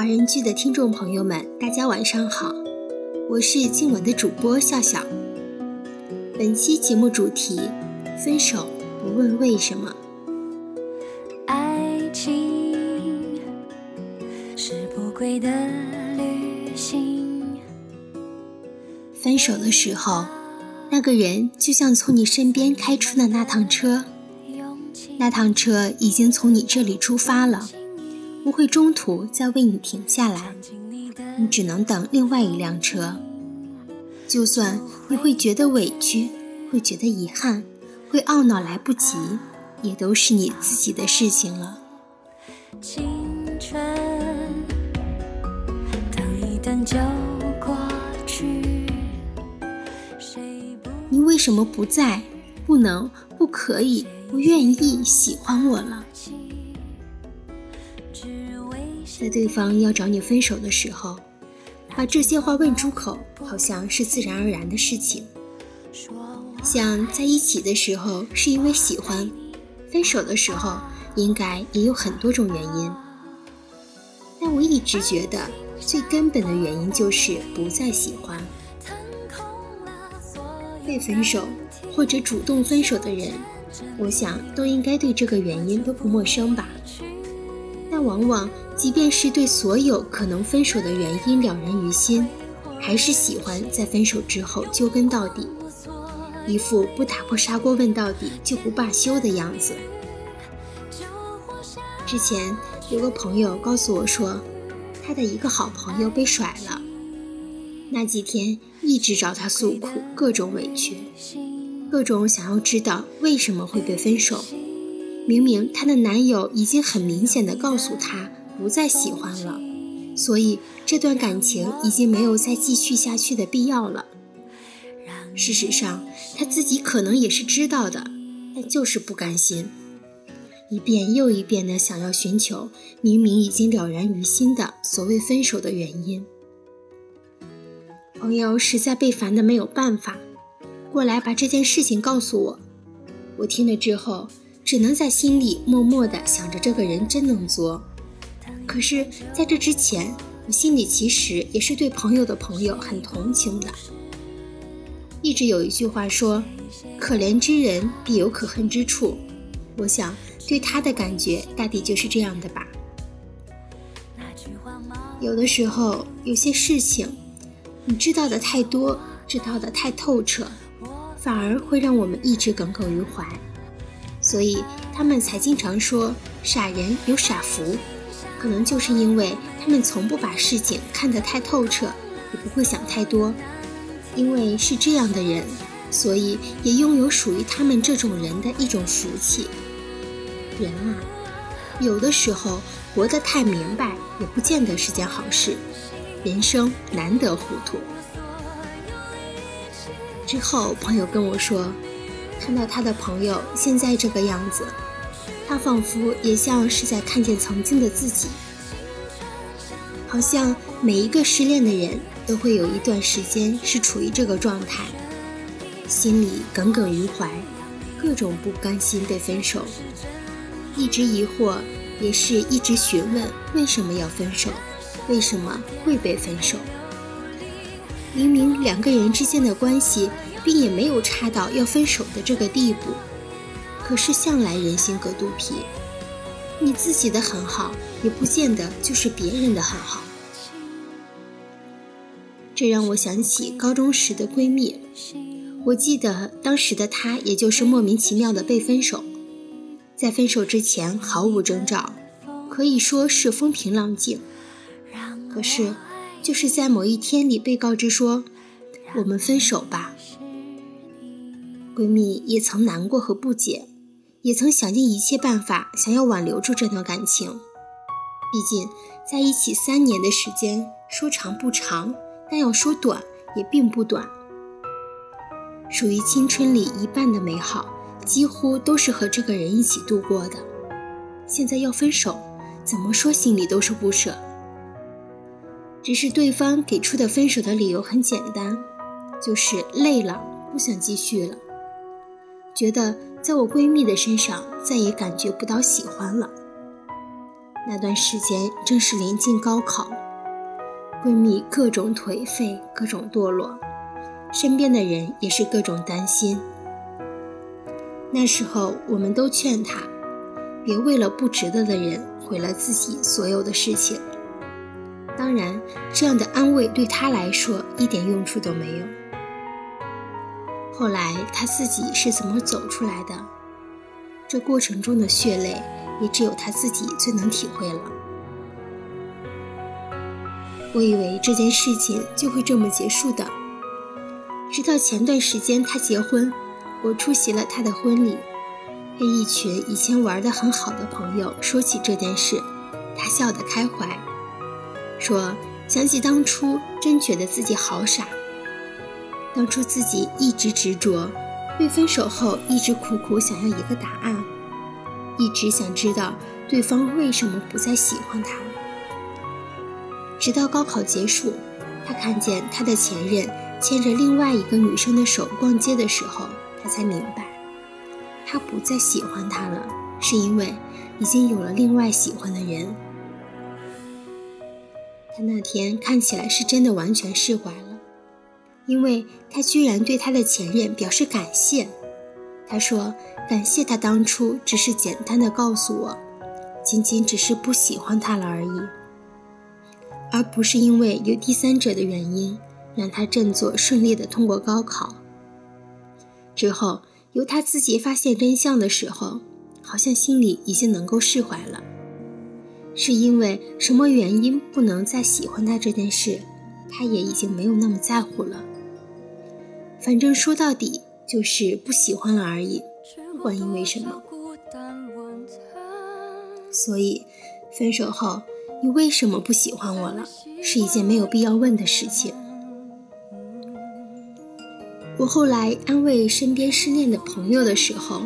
华人剧的听众朋友们，大家晚上好，我是今晚的主播笑笑。本期节目主题：分手不问为什么。爱情是不归的旅行。分手的时候，那个人就像从你身边开出的那趟车，那趟车已经从你这里出发了。不会中途再为你停下来，你只能等另外一辆车。就算你会觉得委屈，会觉得遗憾，会懊恼来不及，也都是你自己的事情了。青春等一等就过去。你为什么不在？不能？不可以？不愿意喜欢我了？在对方要找你分手的时候，把这些话问出口，好像是自然而然的事情。像在一起的时候是因为喜欢，分手的时候应该也有很多种原因。但我一直觉得最根本的原因就是不再喜欢。被分手或者主动分手的人，我想都应该对这个原因都不陌生吧。往往，即便是对所有可能分手的原因了然于心，还是喜欢在分手之后揪根到底，一副不打破砂锅问到底就不罢休的样子。之前有个朋友告诉我说，他的一个好朋友被甩了，那几天一直找他诉苦，各种委屈，各种想要知道为什么会被分手。明明她的男友已经很明显的告诉她不再喜欢了，所以这段感情已经没有再继续下去的必要了。事实上，她自己可能也是知道的，但就是不甘心，一遍又一遍的想要寻求明明已经了然于心的所谓分手的原因。朋友实在被烦的没有办法，过来把这件事情告诉我。我听了之后。只能在心里默默地想着这个人真能作。可是，在这之前，我心里其实也是对朋友的朋友很同情的。一直有一句话说：“可怜之人必有可恨之处。”我想，对他的感觉大抵就是这样的吧。有的时候，有些事情，你知道的太多，知道的太透彻，反而会让我们一直耿耿于怀。所以他们才经常说傻人有傻福，可能就是因为他们从不把事情看得太透彻，也不会想太多。因为是这样的人，所以也拥有属于他们这种人的一种福气。人啊，有的时候活得太明白，也不见得是件好事。人生难得糊涂。之后朋友跟我说。看到他的朋友现在这个样子，他仿佛也像是在看见曾经的自己。好像每一个失恋的人都会有一段时间是处于这个状态，心里耿耿于怀，各种不甘心被分手，一直疑惑，也是一直询问为什么要分手，为什么会被分手。明明两个人之间的关系。并也没有差到要分手的这个地步，可是向来人心隔肚皮，你自己的很好，也不见得就是别人的很好。这让我想起高中时的闺蜜，我记得当时的她，也就是莫名其妙的被分手，在分手之前毫无征兆，可以说是风平浪静。可是，就是在某一天里被告知说，我们分手吧。闺蜜也曾难过和不解，也曾想尽一切办法想要挽留住这段感情。毕竟在一起三年的时间，说长不长，但要说短也并不短。属于青春里一半的美好，几乎都是和这个人一起度过的。现在要分手，怎么说心里都是不舍。只是对方给出的分手的理由很简单，就是累了，不想继续了。觉得在我闺蜜的身上再也感觉不到喜欢了。那段时间正是临近高考，闺蜜各种颓废，各种堕落，身边的人也是各种担心。那时候，我们都劝她，别为了不值得的人毁了自己所有的事情。当然，这样的安慰对她来说一点用处都没有。后来，他自己是怎么走出来的？这过程中的血泪。也只有他自己最能体会了。我以为这件事情就会这么结束的，直到前段时间他结婚，我出席了他的婚礼，跟一群以前玩的很好的朋友说起这件事，他笑得开怀，说想起当初真觉得自己好傻，当初自己一直执着，被分手后一直苦苦想要一个答案。一直想知道对方为什么不再喜欢他，直到高考结束，他看见他的前任牵着另外一个女生的手逛街的时候，他才明白，他不再喜欢她了，是因为已经有了另外喜欢的人。他那天看起来是真的完全释怀了，因为他居然对他的前任表示感谢。他说：“感谢他当初只是简单的告诉我，仅仅只是不喜欢他了而已，而不是因为有第三者的原因让他振作顺利的通过高考。之后由他自己发现真相的时候，好像心里已经能够释怀了。是因为什么原因不能再喜欢他这件事，他也已经没有那么在乎了。反正说到底。”就是不喜欢了而已，不管因为什么。所以，分手后你为什么不喜欢我了，是一件没有必要问的事情。我后来安慰身边失恋的朋友的时候，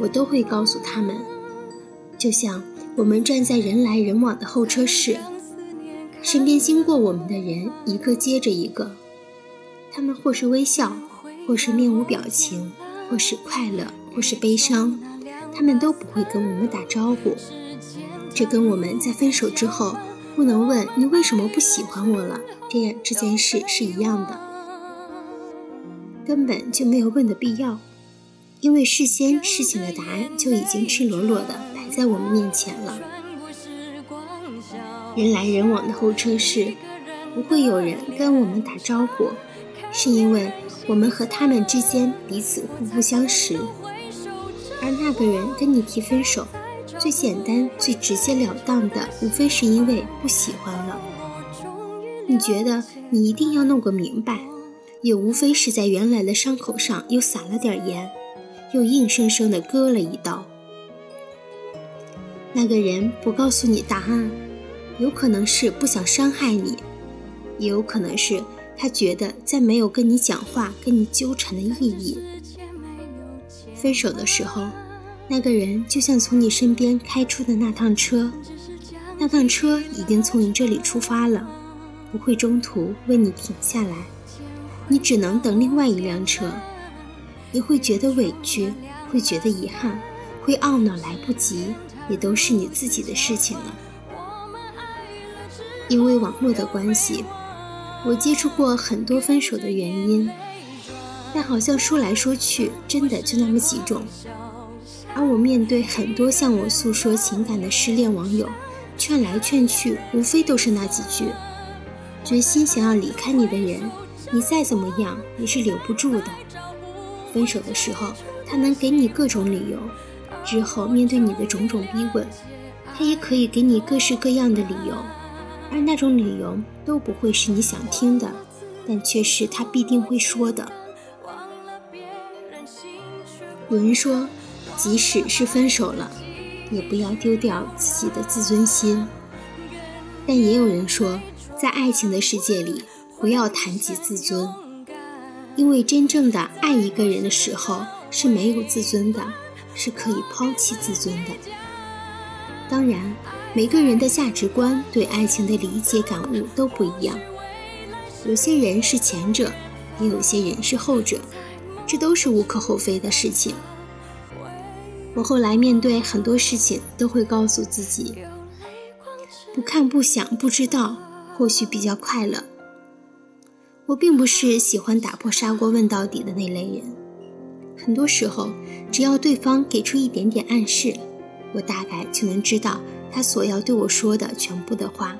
我都会告诉他们，就像我们站在人来人往的候车室，身边经过我们的人一个接着一个，他们或是微笑。或是面无表情，或是快乐，或是悲伤，他们都不会跟我们打招呼。这跟我们在分手之后不能问你为什么不喜欢我了这样这件事是一样的，根本就没有问的必要，因为事先事情的答案就已经赤裸裸的摆在我们面前了。人来人往的候车室，不会有人跟我们打招呼，是因为。我们和他们之间彼此互不相识，而那个人跟你提分手，最简单、最直截了当的，无非是因为不喜欢了。你觉得你一定要弄个明白，也无非是在原来的伤口上又撒了点盐，又硬生生的割了一刀。那个人不告诉你答案，有可能是不想伤害你，也有可能是。他觉得再没有跟你讲话、跟你纠缠的意义。分手的时候，那个人就像从你身边开出的那趟车，那趟车已经从你这里出发了，不会中途为你停下来，你只能等另外一辆车。你会觉得委屈，会觉得遗憾，会懊恼来不及，也都是你自己的事情了。因为网络的关系。我接触过很多分手的原因，但好像说来说去，真的就那么几种。而我面对很多向我诉说情感的失恋网友，劝来劝去，无非都是那几句：决心想要离开你的人，你再怎么样，也是留不住的。分手的时候，他能给你各种理由；之后面对你的种种逼问，他也可以给你各式各样的理由。而那种理由都不会是你想听的，但却是他必定会说的。有人说，即使是分手了，也不要丢掉自己的自尊心。但也有人说，在爱情的世界里，不要谈及自尊，因为真正的爱一个人的时候是没有自尊的，是可以抛弃自尊的。当然。每个人的价值观对爱情的理解感悟都不一样，有些人是前者，也有些人是后者，这都是无可厚非的事情。我后来面对很多事情，都会告诉自己，不看不想不知道，或许比较快乐。我并不是喜欢打破砂锅问到底的那类人。很多时候，只要对方给出一点点暗示，我大概就能知道他所要对我说的全部的话。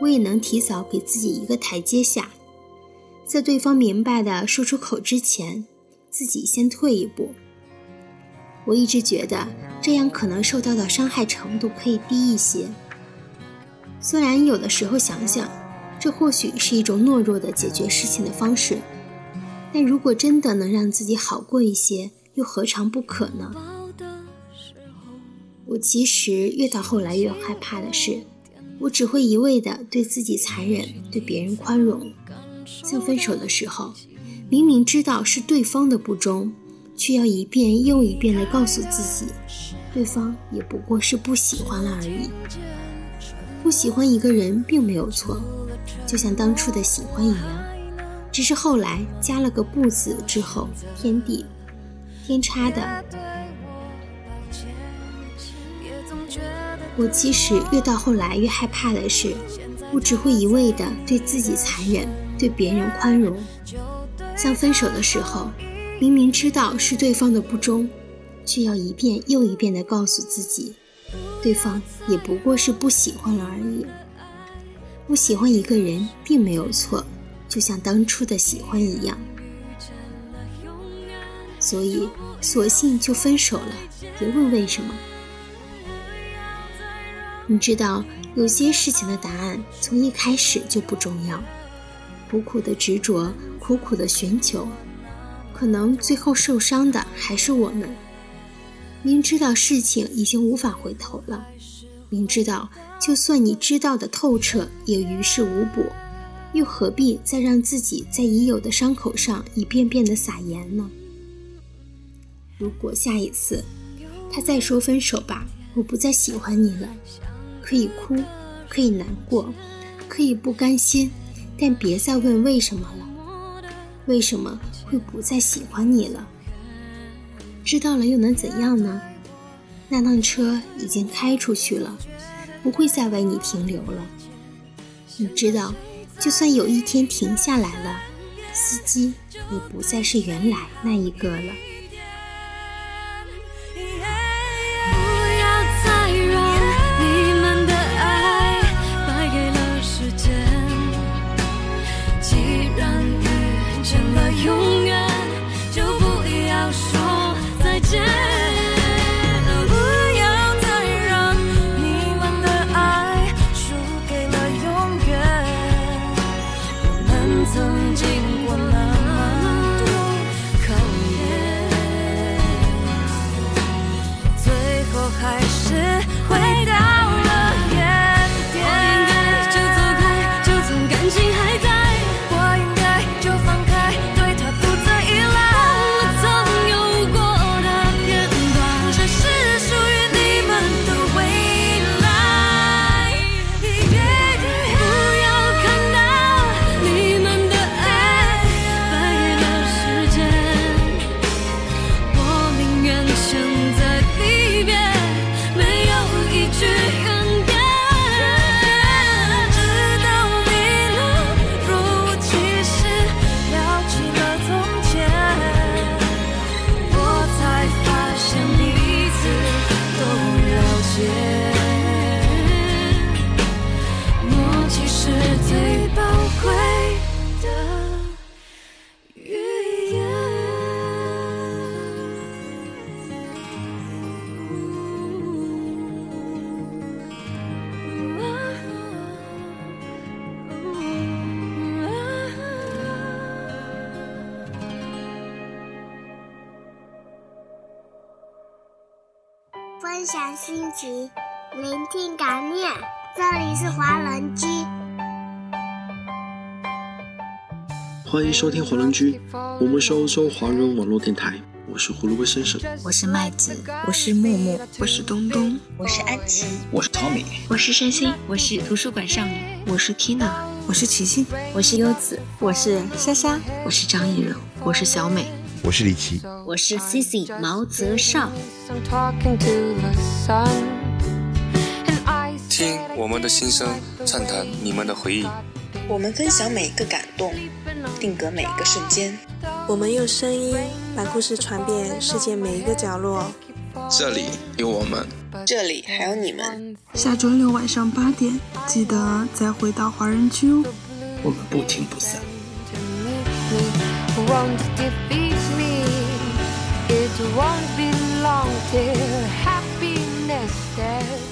我也能提早给自己一个台阶下，在对方明白的说出口之前，自己先退一步。我一直觉得这样可能受到的伤害程度可以低一些。虽然有的时候想想，这或许是一种懦弱的解决事情的方式。但如果真的能让自己好过一些，又何尝不可呢？我其实越到后来越害怕的是，我只会一味的对自己残忍，对别人宽容。像分手的时候，明明知道是对方的不忠，却要一遍又一遍的告诉自己，对方也不过是不喜欢了而已。不喜欢一个人并没有错，就像当初的喜欢一样。只是后来加了个不字之后，天地天差的。我其实越到后来越害怕的是，我只会一味的对自己残忍，对别人宽容。像分手的时候，明明知道是对方的不忠，却要一遍又一遍的告诉自己，对方也不过是不喜欢了而已。不喜欢一个人并没有错。就像当初的喜欢一样，所以索性就分手了。别问为什么。你知道，有些事情的答案从一开始就不重要。苦苦的执着，苦苦的寻求，可能最后受伤的还是我们。明知道事情已经无法回头了，明知道就算你知道的透彻，也于事无补。又何必再让自己在已有的伤口上一遍遍的撒盐呢？如果下一次他再说分手吧，我不再喜欢你了，可以哭，可以难过，可以不甘心，但别再问为什么了。为什么会不再喜欢你了？知道了又能怎样呢？那辆车已经开出去了，不会再为你停留了。你知道。就算有一天停下来了，司机也不再是原来那一个了。分享心情，聆听感念。这里是华人居，欢迎收听华人居。我们是欧洲华人网络电台。我是胡萝卜先生，我是麦子，我是木木，我是东东，我是安琪，我是 Tommy，我是山心，我是图书馆少女，我是 Tina，我是齐心，我是优子，我是莎莎，我是张艺柔，我是小美。我是李琦，我是 Cici 毛泽少。听。我们的心声，畅谈你们的回忆。我们分享每一个感动，定格每一个瞬间。我们用声音把故事传遍世界每一个角落。这里有我们，这里还有你们。下周六晚上八点，记得再回到华人区哦。我们不听不散。So won't be long till happiness stares.